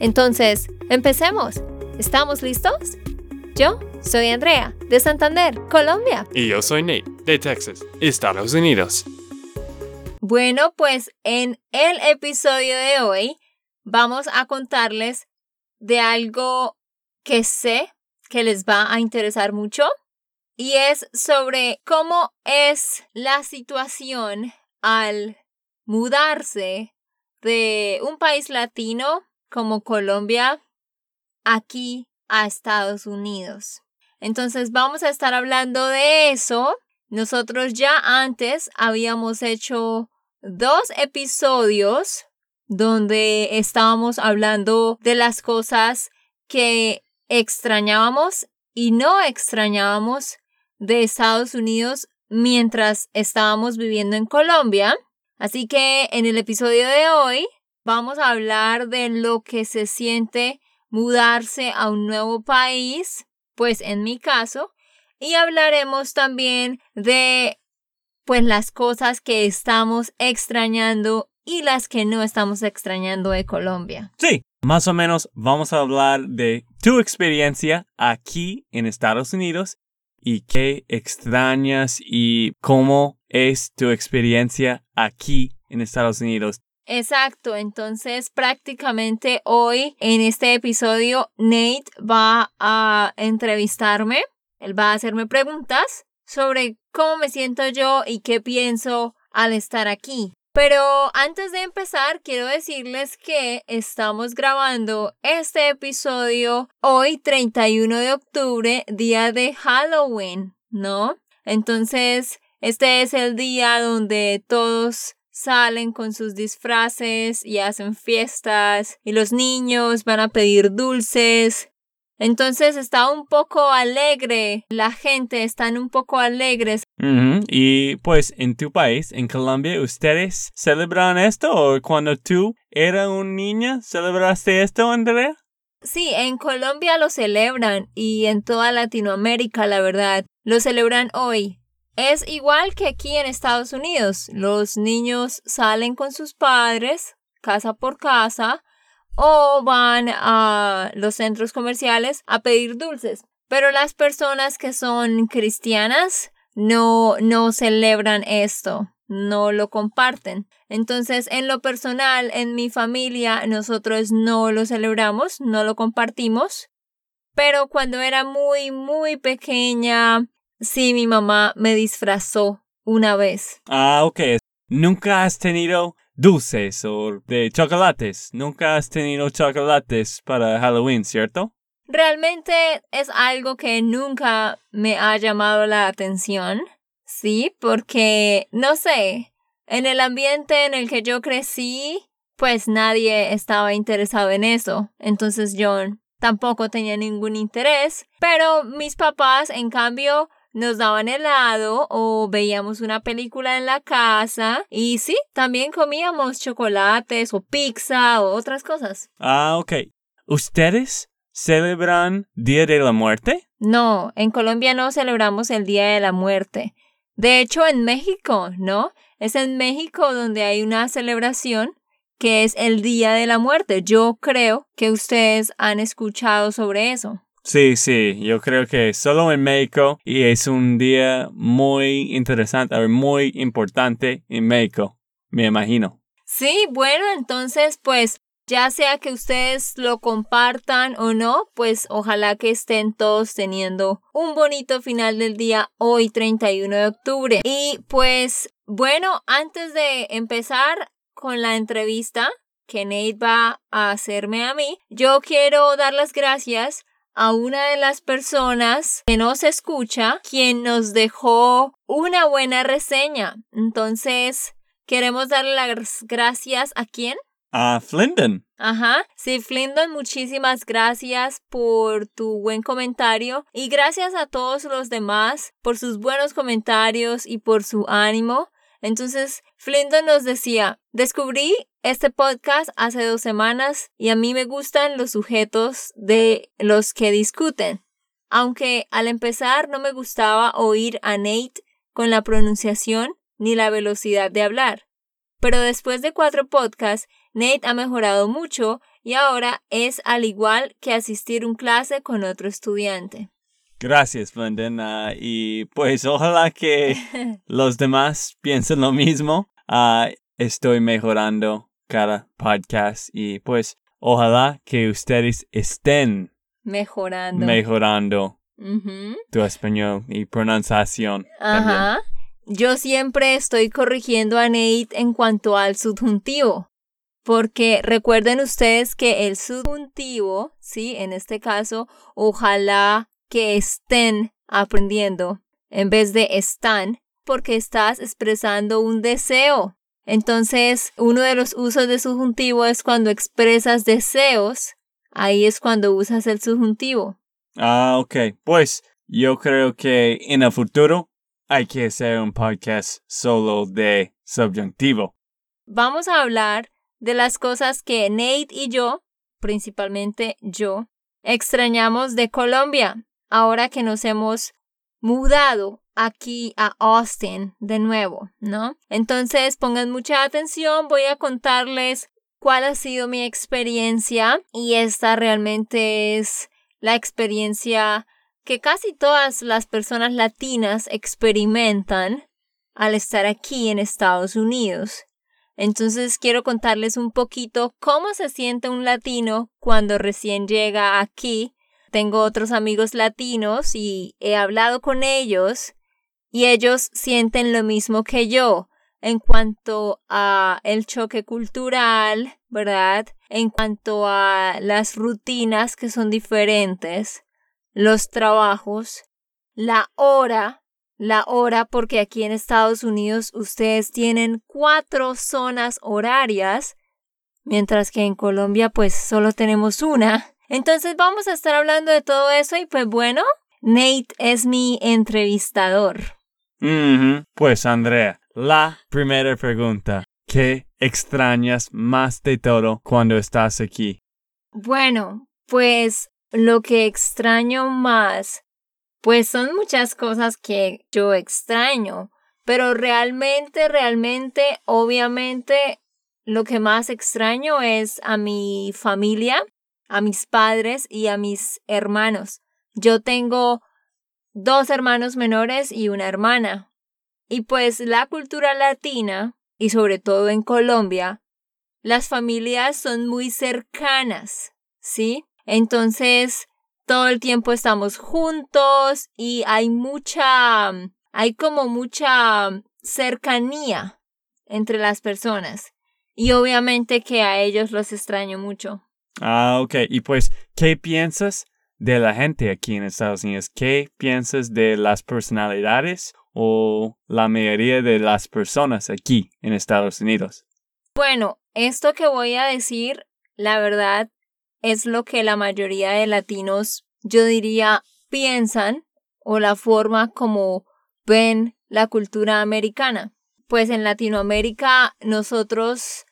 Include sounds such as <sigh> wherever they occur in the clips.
Entonces, empecemos. ¿Estamos listos? Yo soy Andrea, de Santander, Colombia. Y yo soy Nate, de Texas, Estados Unidos. Bueno, pues en el episodio de hoy vamos a contarles de algo que sé que les va a interesar mucho y es sobre cómo es la situación al mudarse de un país latino como Colombia aquí a Estados Unidos. Entonces vamos a estar hablando de eso. Nosotros ya antes habíamos hecho dos episodios donde estábamos hablando de las cosas que extrañábamos y no extrañábamos de Estados Unidos mientras estábamos viviendo en Colombia. Así que en el episodio de hoy vamos a hablar de lo que se siente mudarse a un nuevo país, pues en mi caso, y hablaremos también de pues las cosas que estamos extrañando y las que no estamos extrañando de Colombia. Sí, más o menos vamos a hablar de tu experiencia aquí en Estados Unidos y qué extrañas y cómo es tu experiencia aquí en Estados Unidos. Exacto, entonces prácticamente hoy en este episodio Nate va a entrevistarme, él va a hacerme preguntas sobre cómo me siento yo y qué pienso al estar aquí. Pero antes de empezar, quiero decirles que estamos grabando este episodio hoy 31 de octubre, día de Halloween, ¿no? Entonces, este es el día donde todos salen con sus disfraces y hacen fiestas y los niños van a pedir dulces entonces está un poco alegre, la gente están un poco alegres. Y pues en tu país, en Colombia, ¿ustedes celebran esto o cuando tú eras un niña celebraste esto, Andrea? Sí, en Colombia lo celebran y en toda Latinoamérica, la verdad, lo celebran hoy. Es igual que aquí en Estados Unidos. Los niños salen con sus padres, casa por casa, o van a los centros comerciales a pedir dulces. Pero las personas que son cristianas no, no celebran esto, no lo comparten. Entonces, en lo personal, en mi familia, nosotros no lo celebramos, no lo compartimos. Pero cuando era muy, muy pequeña, sí, mi mamá me disfrazó una vez. Ah, ok. ¿Nunca has tenido dulces o de chocolates. Nunca has tenido chocolates para Halloween, ¿cierto? Realmente es algo que nunca me ha llamado la atención, sí, porque, no sé, en el ambiente en el que yo crecí, pues nadie estaba interesado en eso, entonces yo tampoco tenía ningún interés, pero mis papás, en cambio, nos daban helado o veíamos una película en la casa y sí, también comíamos chocolates o pizza o otras cosas. Ah, ok. ¿Ustedes celebran Día de la Muerte? No, en Colombia no celebramos el Día de la Muerte. De hecho, en México, ¿no? Es en México donde hay una celebración que es el Día de la Muerte. Yo creo que ustedes han escuchado sobre eso. Sí, sí, yo creo que solo en México y es un día muy interesante, muy importante en México, me imagino. Sí, bueno, entonces pues ya sea que ustedes lo compartan o no, pues ojalá que estén todos teniendo un bonito final del día hoy 31 de octubre. Y pues bueno, antes de empezar con la entrevista que Nate va a hacerme a mí, yo quiero dar las gracias a una de las personas que nos escucha, quien nos dejó una buena reseña. Entonces, queremos darle las gracias a quién? a Flindon. Ajá. Sí, Flindon, muchísimas gracias por tu buen comentario y gracias a todos los demás por sus buenos comentarios y por su ánimo. Entonces, Flindon nos decía, descubrí este podcast hace dos semanas y a mí me gustan los sujetos de los que discuten. Aunque al empezar no me gustaba oír a Nate con la pronunciación ni la velocidad de hablar. Pero después de cuatro podcasts, Nate ha mejorado mucho y ahora es al igual que asistir un clase con otro estudiante. Gracias, Flindon. Ah, y pues ojalá que <laughs> los demás piensen lo mismo. Ah, estoy mejorando cada podcast y pues ojalá que ustedes estén Mejorando. mejorando tu español y pronunciación. también. Yo siempre estoy corrigiendo a Nate en cuanto al subjuntivo. Porque recuerden ustedes que el subjuntivo, sí, en este caso, ojalá que estén aprendiendo en vez de están, porque estás expresando un deseo. Entonces, uno de los usos de subjuntivo es cuando expresas deseos, ahí es cuando usas el subjuntivo. Ah, ok. Pues yo creo que en el futuro hay que hacer un podcast solo de subjuntivo. vamos a hablar de las cosas que Nate y yo, principalmente yo, extrañamos de Colombia, ahora que nos hemos mudado aquí a Austin de nuevo, ¿no? Entonces pongan mucha atención, voy a contarles cuál ha sido mi experiencia y esta realmente es la experiencia que casi todas las personas latinas experimentan al estar aquí en Estados Unidos. Entonces quiero contarles un poquito cómo se siente un latino cuando recién llega aquí. Tengo otros amigos latinos y he hablado con ellos y ellos sienten lo mismo que yo en cuanto a el choque cultural, ¿verdad? En cuanto a las rutinas que son diferentes, los trabajos, la hora la hora porque aquí en Estados Unidos ustedes tienen cuatro zonas horarias, mientras que en Colombia pues solo tenemos una. Entonces vamos a estar hablando de todo eso y pues bueno, Nate es mi entrevistador. Pues Andrea, la primera pregunta. ¿Qué extrañas más de todo cuando estás aquí? Bueno, pues lo que extraño más, pues son muchas cosas que yo extraño, pero realmente, realmente, obviamente, lo que más extraño es a mi familia, a mis padres y a mis hermanos. Yo tengo dos hermanos menores y una hermana. Y pues la cultura latina, y sobre todo en Colombia, las familias son muy cercanas, ¿sí? Entonces, todo el tiempo estamos juntos y hay mucha, hay como mucha cercanía entre las personas. Y obviamente que a ellos los extraño mucho. Ah, ok. Y pues, ¿qué piensas de la gente aquí en Estados Unidos? ¿Qué piensas de las personalidades o la mayoría de las personas aquí en Estados Unidos? Bueno, esto que voy a decir, la verdad, es lo que la mayoría de latinos, yo diría, piensan o la forma como ven la cultura americana. Pues en Latinoamérica nosotros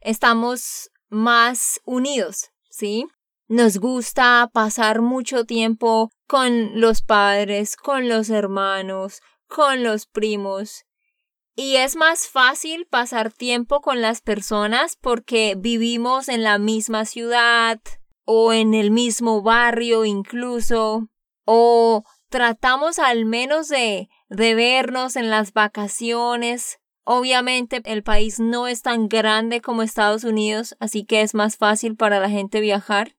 estamos más unidos, ¿sí? Nos gusta pasar mucho tiempo con los padres, con los hermanos, con los primos. Y es más fácil pasar tiempo con las personas porque vivimos en la misma ciudad o en el mismo barrio incluso o tratamos al menos de, de vernos en las vacaciones. Obviamente el país no es tan grande como Estados Unidos, así que es más fácil para la gente viajar.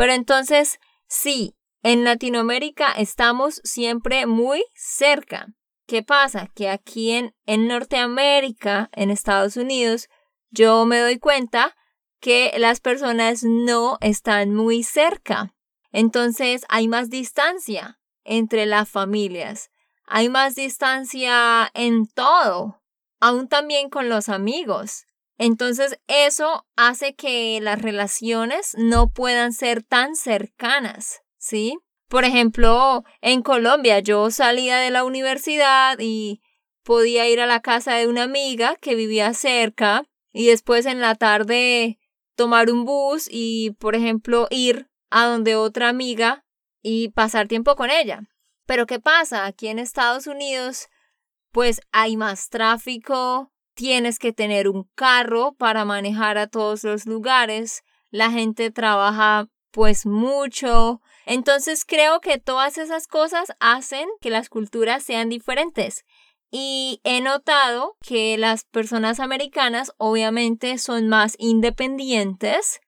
Pero entonces, sí, en Latinoamérica estamos siempre muy cerca. ¿Qué pasa? Que aquí en, en Norteamérica, en Estados Unidos, yo me doy cuenta que las personas no están muy cerca. Entonces hay más distancia entre las familias. Hay más distancia en todo, aún también con los amigos. Entonces eso hace que las relaciones no puedan ser tan cercanas, ¿sí? Por ejemplo, en Colombia yo salía de la universidad y podía ir a la casa de una amiga que vivía cerca y después en la tarde tomar un bus y, por ejemplo, ir a donde otra amiga y pasar tiempo con ella. Pero ¿qué pasa? Aquí en Estados Unidos, pues hay más tráfico, tienes que tener un carro para manejar a todos los lugares, la gente trabaja pues mucho. Entonces creo que todas esas cosas hacen que las culturas sean diferentes. Y he notado que las personas americanas obviamente son más independientes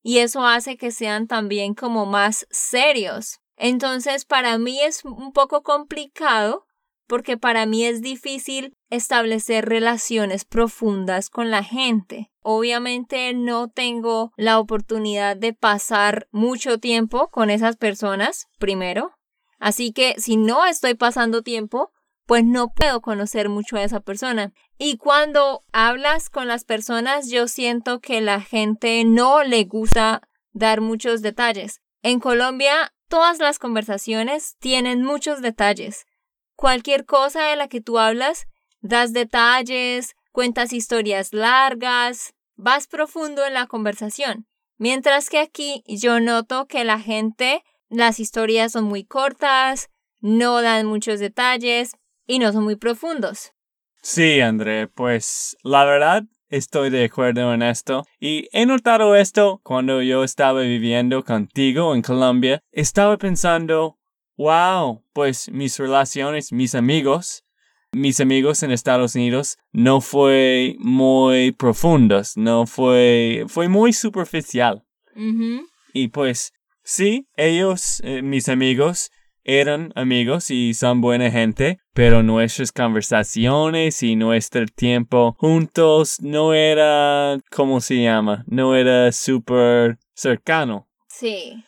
y eso hace que sean también como más serios. Entonces para mí es un poco complicado porque para mí es difícil establecer relaciones profundas con la gente. Obviamente no tengo la oportunidad de pasar mucho tiempo con esas personas, primero. Así que si no estoy pasando tiempo, pues no puedo conocer mucho a esa persona. Y cuando hablas con las personas, yo siento que la gente no le gusta dar muchos detalles. En Colombia, todas las conversaciones tienen muchos detalles. Cualquier cosa de la que tú hablas, das detalles, cuentas historias largas, vas profundo en la conversación. Mientras que aquí yo noto que la gente, las historias son muy cortas, no dan muchos detalles, y no son muy profundos. Sí, André, pues la verdad estoy de acuerdo en esto. Y he notado esto cuando yo estaba viviendo contigo en Colombia. Estaba pensando, wow, pues mis relaciones, mis amigos, mis amigos en Estados Unidos no fue muy profundos, no fue, fue muy superficial. Y pues sí, ellos, eh, mis amigos, eran amigos y son buena gente, pero nuestras conversaciones y nuestro tiempo juntos no era, ¿cómo se llama? No era súper cercano. Sí.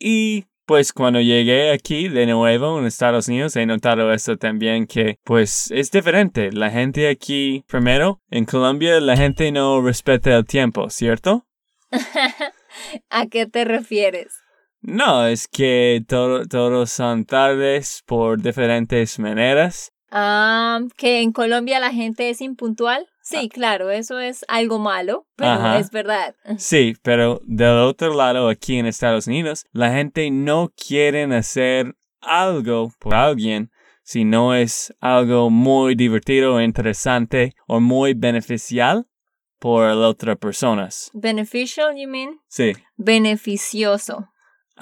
Y pues cuando llegué aquí de nuevo en Estados Unidos he notado eso también que pues es diferente. La gente aquí, primero, en Colombia la gente no respeta el tiempo, ¿cierto? <laughs> ¿A qué te refieres? No, es que todos son tardes por diferentes maneras. Ah, que en Colombia la gente es impuntual. Sí, ah. claro, eso es algo malo, pero es verdad. <laughs> Sí, pero del otro lado, aquí en Estados Unidos, la gente no quiere hacer algo por alguien si no es algo muy divertido, interesante o muy beneficial por las otras personas. Beneficial, you mean? Sí. Beneficioso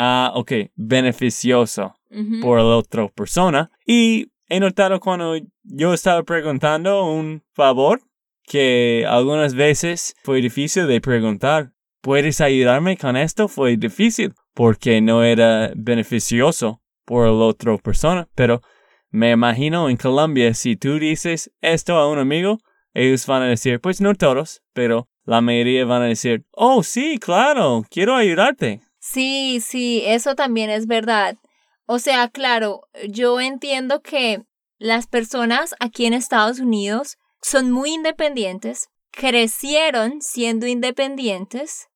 ah, ok, beneficioso por la otra persona. Y he notado cuando yo estaba preguntando un favor que algunas veces fue difícil de preguntar. ¿Puedes ayudarme con esto? Fue difícil porque no era beneficioso por la otra persona. Pero me imagino en Colombia, si tú dices esto a un amigo, ellos van a decir, pues no todos, pero la mayoría van a decir, oh sí, claro, quiero ayudarte. Sí, sí, eso también es verdad. O sea, claro, yo entiendo que las personas aquí en Estados Unidos son muy independientes, crecieron siendo independientes.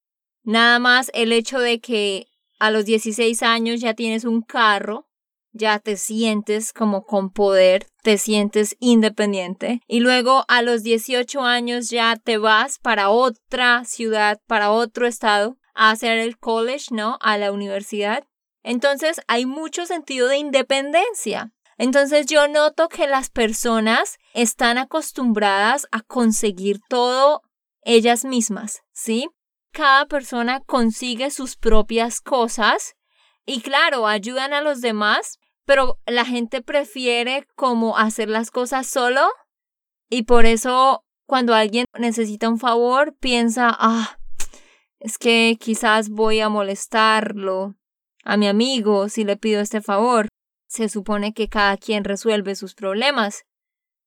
Nada más el hecho de que a los 16 años ya tienes un carro, ya te sientes como con poder, te sientes independiente. Y luego a los 18 años ya te vas para otra ciudad, para otro estado, a hacer el college, ¿no? A la universidad. Entonces hay mucho sentido de independencia. Entonces yo noto que las personas están acostumbradas a conseguir todo ellas mismas, ¿sí? Cada persona consigue sus propias cosas y claro, ayudan a los demás, pero la gente prefiere como hacer las cosas solo y por eso cuando alguien necesita un favor piensa, ah, es que quizás voy a molestarlo a mi amigo si le pido este favor. Se supone que cada quien resuelve sus problemas.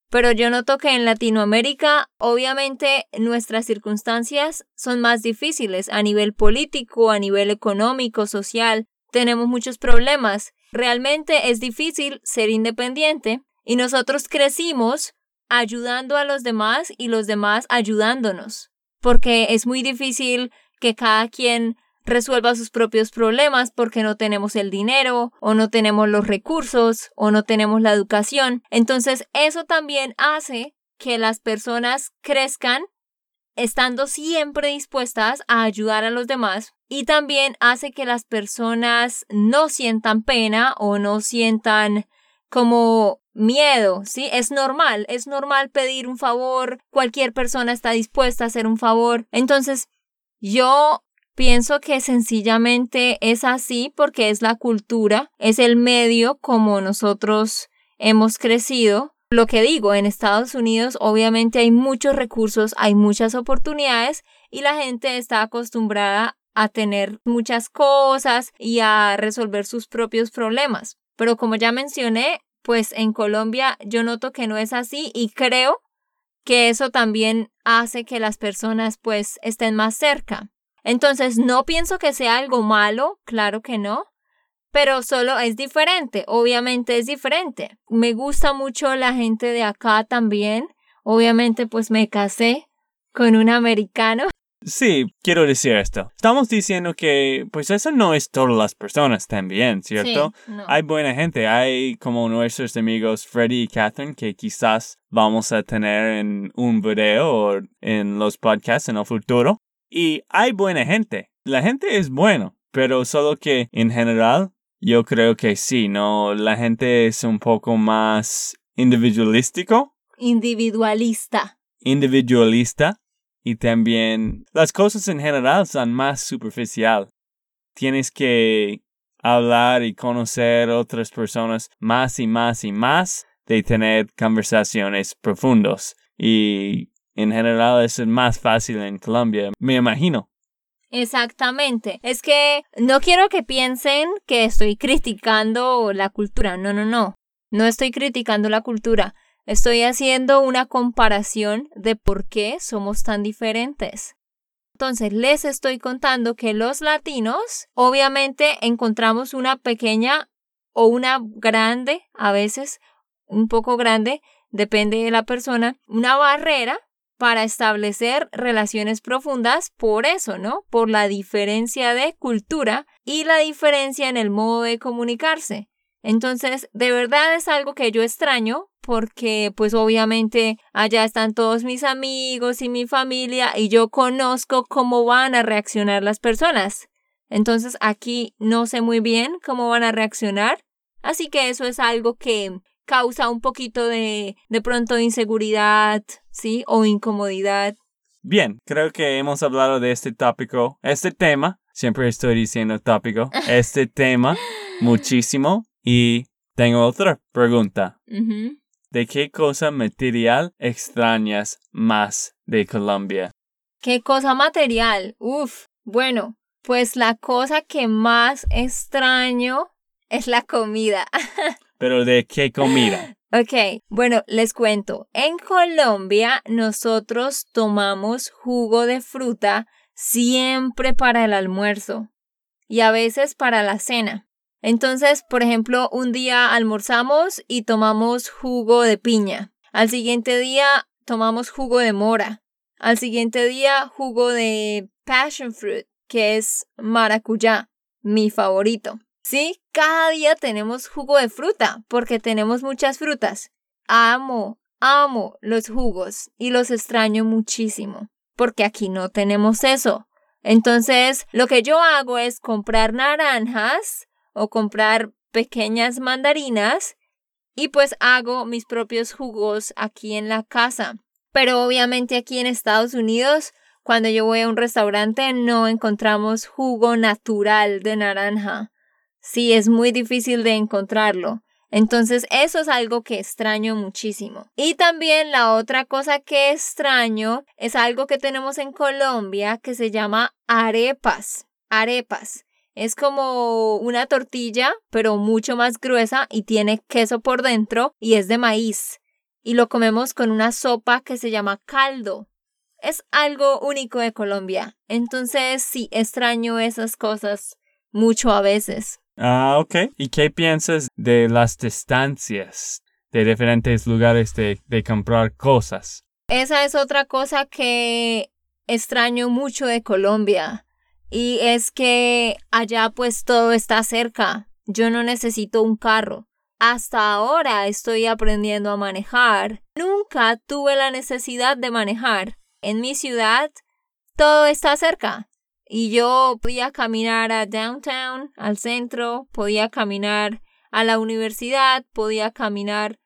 Pero yo noto que en Latinoamérica, obviamente, nuestras circunstancias son más difíciles a nivel político, a nivel económico, social. Tenemos muchos problemas. Realmente es difícil ser independiente y nosotros crecimos ayudando a los demás y los demás ayudándonos. porque es muy difícil que cada quien resuelva sus propios problemas porque no tenemos el dinero o no tenemos los recursos o no tenemos la educación. Entonces eso también hace que las personas crezcan estando siempre dispuestas a ayudar a los demás y también hace que las personas no sientan pena o no sientan como miedo, ¿sí? Es normal, es normal pedir un favor, cualquier persona está dispuesta a hacer un favor. Entonces, yo pienso que sencillamente es así porque es la cultura, es el medio como nosotros hemos crecido. Lo que digo, en Estados Unidos obviamente hay muchos recursos, hay muchas oportunidades y la gente está acostumbrada a tener muchas cosas y a resolver sus propios problemas. Pero como ya mencioné, pues en Colombia yo noto que no es así y creo que eso también hace que las personas pues estén más cerca. Entonces no pienso que sea algo malo, claro que no, pero solo es diferente, obviamente es diferente. Me gusta mucho la gente de acá también, obviamente pues me casé con un americano <laughs> Sí, quiero decir esto. Estamos diciendo que, pues eso no es todas las personas también, ¿cierto? Hay buena gente, hay como nuestros amigos Freddy y Catherine que quizás vamos a tener en un video o en los podcasts en el futuro. Y hay buena gente. La gente es bueno, pero solo que en general yo creo que sí, ¿no? La gente es un poco más individualístico. Individualista. Individualista y también las cosas en general son más superficial. Tienes que hablar y conocer otras personas más y más y más de tener conversaciones profundos. Y en general es más fácil en Colombia, me imagino. Exactamente. Es que no quiero que piensen que estoy criticando la cultura. No, no, no. No estoy criticando la cultura. Estoy haciendo una comparación de por qué somos tan diferentes. Entonces, les estoy contando que los latinos, obviamente, encontramos una pequeña o una grande, a veces un poco grande, depende de la persona, una barrera para establecer relaciones profundas por eso, ¿no? Por la diferencia de cultura y la diferencia en el modo de comunicarse. Entonces, de verdad es algo que yo extraño porque pues obviamente allá están todos mis amigos y mi familia y yo conozco cómo van a reaccionar las personas. Entonces aquí no sé muy bien cómo van a reaccionar, así que eso es algo que causa un poquito de de pronto inseguridad, ¿sí? O incomodidad. Bien, creo que hemos hablado de este tópico, este tema, siempre estoy diciendo tópico, <laughs> este tema muchísimo y tengo otra pregunta. ¿De qué cosa material extrañas más de Colombia? ¿Qué cosa material? Uf, bueno, pues la cosa que más extraño es la comida. <laughs> ¿Pero de qué comida? Ok, bueno, les cuento. En Colombia nosotros tomamos jugo de fruta siempre para el almuerzo y a veces para la cena. Entonces, por ejemplo, un día almorzamos y tomamos jugo de piña. Al siguiente día tomamos jugo de mora. Al siguiente día jugo de passion fruit, que es maracuyá, mi favorito. Sí, cada día tenemos jugo de fruta porque tenemos muchas frutas. Amo, amo los jugos y los extraño muchísimo porque aquí no tenemos eso. Entonces, lo que yo hago es comprar naranjas o comprar pequeñas mandarinas y pues hago mis propios jugos aquí en la casa. Pero obviamente aquí en Estados Unidos, cuando yo voy a un restaurante no encontramos jugo natural de naranja. Sí, es muy difícil de encontrarlo. Entonces eso es algo que extraño muchísimo. Y también la otra cosa que extraño es algo que tenemos en Colombia que se llama arepas. Arepas. Es como una tortilla, pero mucho más gruesa y tiene queso por dentro y es de maíz. Y lo comemos con una sopa que se llama caldo. Es algo único de Colombia. Entonces sí, extraño esas cosas mucho a veces. Ah, ok. ¿Y qué piensas de las distancias de diferentes lugares de, de comprar cosas? Esa es otra cosa que extraño mucho de Colombia. Y es que allá pues todo está cerca. Yo no necesito un carro. Hasta ahora estoy aprendiendo a manejar. Nunca tuve la necesidad de manejar. En mi ciudad todo está cerca. Y yo podía caminar a downtown, al centro, podía caminar a la universidad, podía caminar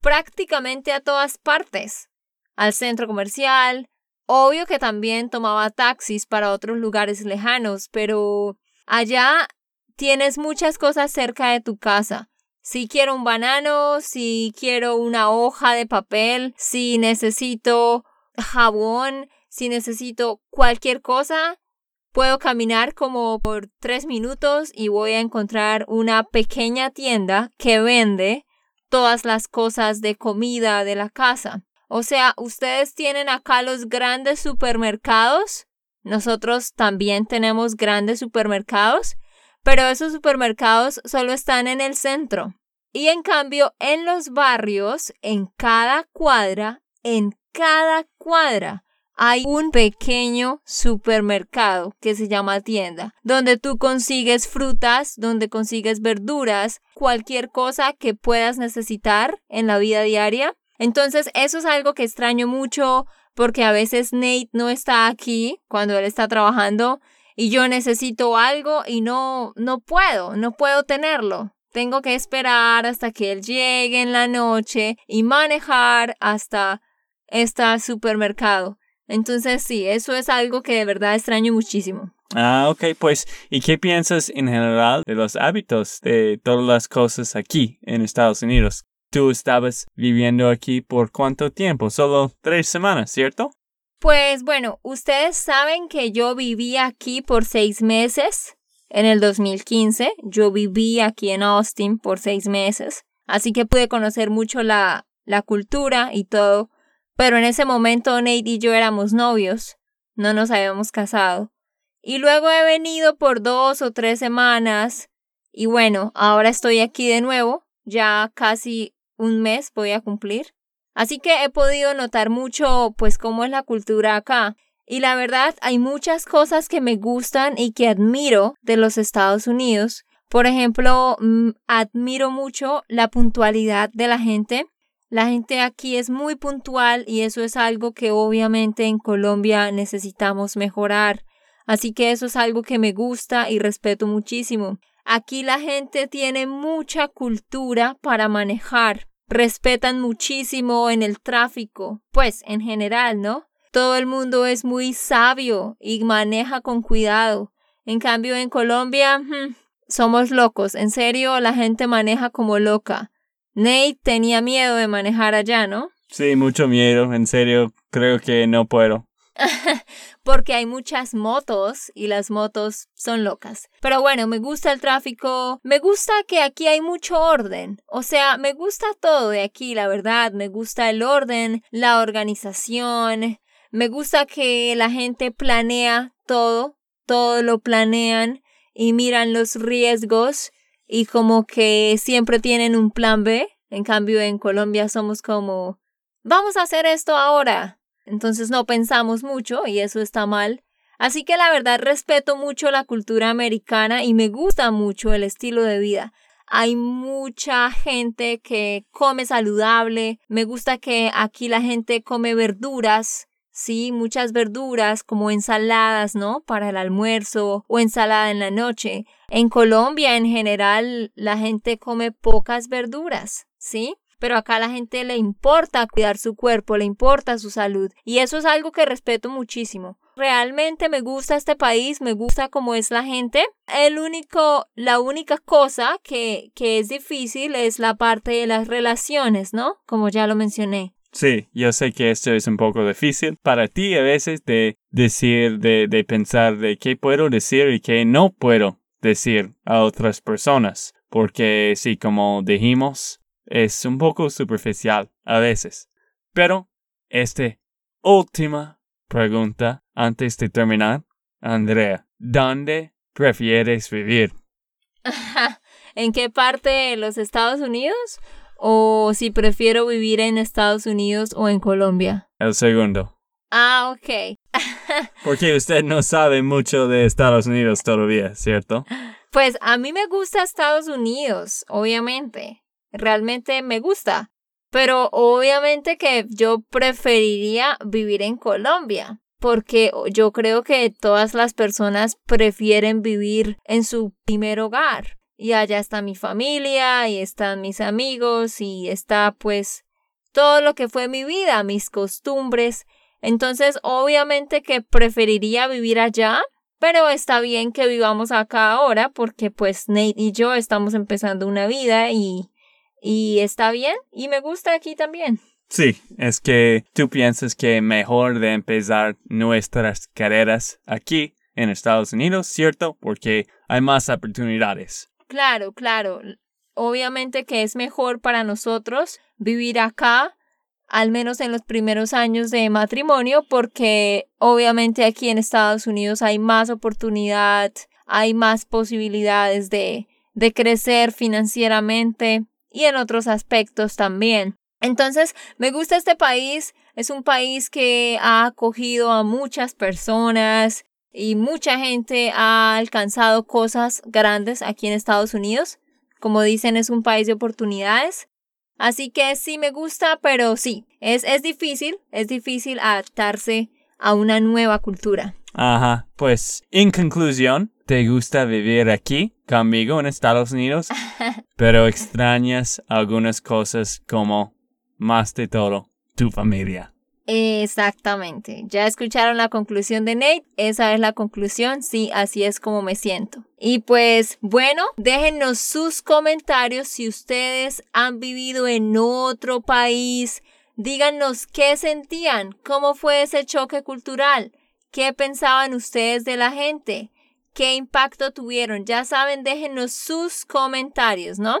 prácticamente a todas partes, al centro comercial. Obvio que también tomaba taxis para otros lugares lejanos, pero allá tienes muchas cosas cerca de tu casa. Si quiero un banano, si quiero una hoja de papel, si necesito jabón, si necesito cualquier cosa, puedo caminar como por tres minutos y voy a encontrar una pequeña tienda que vende todas las cosas de comida de la casa. O sea, ustedes tienen acá los grandes supermercados. Nosotros también tenemos grandes supermercados pero esos supermercados solo están en el centro. Y en cambio, en los barrios, en cada cuadra, en cada cuadra, hay un pequeño supermercado que se llama tienda, donde tú consigues frutas, donde consigues verduras, cualquier cosa que puedas necesitar en la vida diaria. Entonces, eso es algo que extraño mucho porque a veces Nate no está aquí cuando él está trabajando y yo necesito algo y no, no puedo, no puedo tenerlo. Tengo que esperar hasta que él llegue en la noche y manejar hasta este supermercado. Entonces sí, eso es algo que de verdad extraño muchísimo. Ah, ok, pues, ¿y qué piensas en general de los hábitos de todas las cosas aquí en Estados Unidos? Tú estabas viviendo aquí por cuánto tiempo? Solo tres semanas, ¿cierto? Pues bueno, ustedes saben que yo viví aquí por seis meses en el 2015. Yo viví aquí en Austin por seis meses. Así que pude conocer mucho la, la cultura y todo. Pero en ese momento Nate y yo éramos novios. No nos habíamos casado. Y luego he venido por dos o tres semanas. Y bueno, ahora estoy aquí de nuevo. Ya casi un mes voy a cumplir. Así que he podido notar mucho, pues, cómo es la cultura acá. Y la verdad, hay muchas cosas que me gustan y que admiro de los Estados Unidos. Por ejemplo, mm, admiro mucho la puntualidad de la gente. La gente aquí es muy puntual y eso es algo que obviamente en Colombia necesitamos mejorar. Así que eso es algo que me gusta y respeto muchísimo. Aquí la gente tiene mucha cultura para manejar respetan muchísimo en el tráfico, pues en general, ¿no? Todo el mundo es muy sabio y maneja con cuidado. En cambio, en Colombia, hmm, somos locos. En serio, la gente maneja como loca. Nate tenía miedo de manejar allá, ¿no? Sí, mucho miedo. En serio, creo que no puedo. <laughs> porque hay muchas motos y las motos son locas. Pero bueno, me gusta el tráfico, me gusta que aquí hay mucho orden. O sea, me gusta todo de aquí, la verdad. Me gusta el orden, la organización. Me gusta que la gente planea todo, todo lo planean y miran los riesgos y como que siempre tienen un plan B. En cambio, en Colombia somos como, vamos a hacer esto ahora. Entonces no pensamos mucho y eso está mal. Así que la verdad respeto mucho la cultura americana y me gusta mucho el estilo de vida. Hay mucha gente que come saludable. Me gusta que aquí la gente come verduras. Sí, muchas verduras como ensaladas, ¿no? Para el almuerzo o ensalada en la noche. En Colombia en general la gente come pocas verduras, ¿sí? pero acá la gente le importa cuidar su cuerpo, le importa su salud y eso es algo que respeto muchísimo. Realmente me gusta este país, me gusta cómo es la gente. El único, la única cosa que, que es difícil es la parte de las relaciones, ¿no? Como ya lo mencioné. Sí, yo sé que esto es un poco difícil para ti a veces de decir, de, de pensar de qué puedo decir y qué no puedo decir a otras personas. Porque sí, como dijimos, es un poco superficial a veces. Pero, esta última pregunta antes de terminar, Andrea, ¿dónde prefieres vivir? <laughs> ¿En qué parte de los Estados Unidos? ¿O si prefiero vivir en Estados Unidos o en Colombia? El segundo. Ah, ok. <laughs> Porque usted no sabe mucho de Estados Unidos todavía, ¿cierto? Pues a mí me gusta Estados Unidos, obviamente. Realmente me gusta. Pero obviamente que yo preferiría vivir en Colombia porque yo creo que todas las personas prefieren vivir en su primer hogar. Y allá está mi familia, y están mis amigos, y está pues todo lo que fue mi vida, mis costumbres. Entonces, obviamente que preferiría vivir allá, pero está bien que vivamos acá ahora porque pues Nate y yo estamos empezando una vida y, y está bien y me gusta aquí también. Sí, es que tú piensas que mejor de empezar nuestras carreras aquí en Estados Unidos, ¿cierto? Porque hay más oportunidades. Claro, claro. Obviamente que es mejor para nosotros vivir acá, al menos en los primeros años de matrimonio, porque obviamente aquí en Estados Unidos hay más oportunidad, hay más posibilidades de, de crecer financieramente y en otros aspectos también. Entonces, me gusta este país. Es un país que ha acogido a muchas personas y mucha gente ha alcanzado cosas grandes aquí en Estados Unidos. Como dicen, es un país de oportunidades. Así que sí me gusta, pero sí, es, es difícil, es difícil adaptarse a una nueva cultura. Ajá, pues en conclusión, ¿te gusta vivir aquí conmigo en Estados Unidos? <laughs> pero extrañas algunas cosas como más de todo, tu familia. Exactamente. Ya escucharon la conclusión de Nate. Esa es la conclusión. Sí, así es como me siento. Y pues bueno, déjenos sus comentarios si ustedes han vivido en otro país. Díganos qué sentían, cómo fue ese choque cultural, qué pensaban ustedes de la gente, qué impacto tuvieron. Ya saben, déjenos sus comentarios, ¿no?